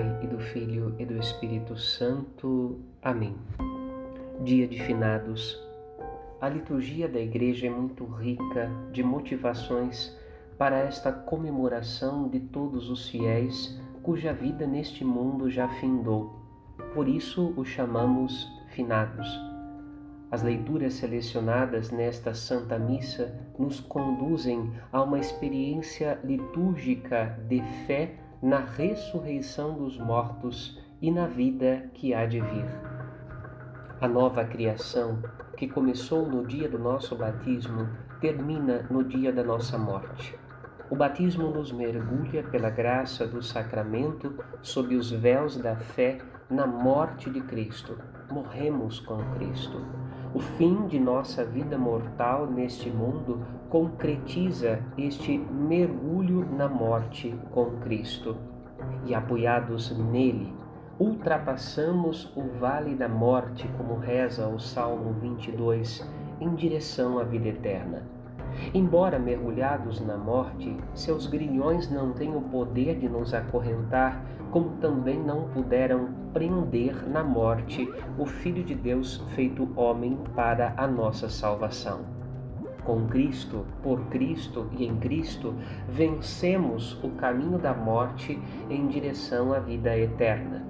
Pai e do Filho e do Espírito Santo. Amém. Dia de Finados. A liturgia da Igreja é muito rica de motivações para esta comemoração de todos os fiéis cuja vida neste mundo já findou. Por isso o chamamos finados. As leituras selecionadas nesta Santa Missa nos conduzem a uma experiência litúrgica de fé na ressurreição dos mortos e na vida que há de vir. A nova criação, que começou no dia do nosso batismo, termina no dia da nossa morte. O batismo nos mergulha pela graça do sacramento sob os véus da fé na morte de Cristo. Morremos com Cristo. O fim de nossa vida mortal neste mundo concretiza este mergulho na morte com Cristo. E apoiados nele, ultrapassamos o vale da morte, como reza o Salmo 22, em direção à vida eterna. Embora mergulhados na morte, seus grilhões não têm o poder de nos acorrentar, como também não puderam prender na morte o Filho de Deus feito homem para a nossa salvação. Com Cristo, por Cristo e em Cristo, vencemos o caminho da morte em direção à vida eterna.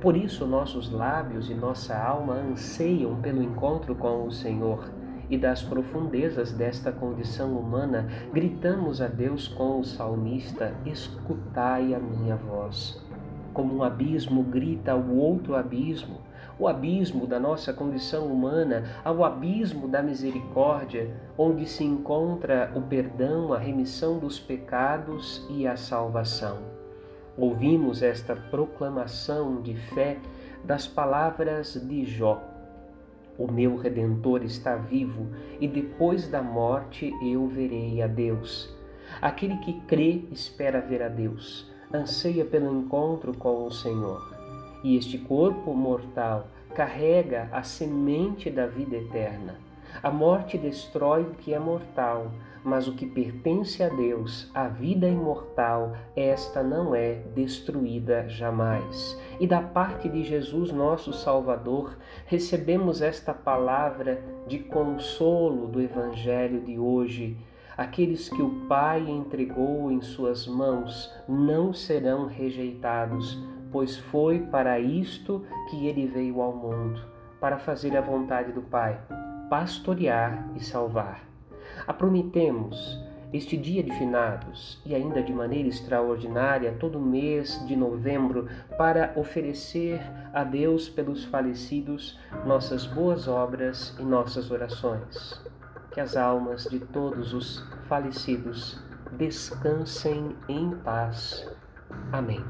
Por isso, nossos lábios e nossa alma anseiam pelo encontro com o Senhor e das profundezas desta condição humana, gritamos a Deus com o salmista: Escutai a minha voz. Como um abismo grita ao outro abismo, o abismo da nossa condição humana ao abismo da misericórdia, onde se encontra o perdão, a remissão dos pecados e a salvação. Ouvimos esta proclamação de fé das palavras de Jó o meu redentor está vivo e depois da morte eu verei a Deus. Aquele que crê espera ver a Deus, anseia pelo encontro com o Senhor. E este corpo mortal carrega a semente da vida eterna. A morte destrói o que é mortal, mas o que pertence a Deus, a vida imortal, esta não é destruída jamais. E da parte de Jesus, nosso Salvador, recebemos esta palavra de consolo do Evangelho de hoje. Aqueles que o Pai entregou em suas mãos não serão rejeitados, pois foi para isto que ele veio ao mundo, para fazer a vontade do Pai, pastorear e salvar. Aprometemos este dia de finados e ainda de maneira extraordinária todo mês de novembro para oferecer a Deus pelos falecidos nossas boas obras e nossas orações. Que as almas de todos os falecidos descansem em paz. Amém.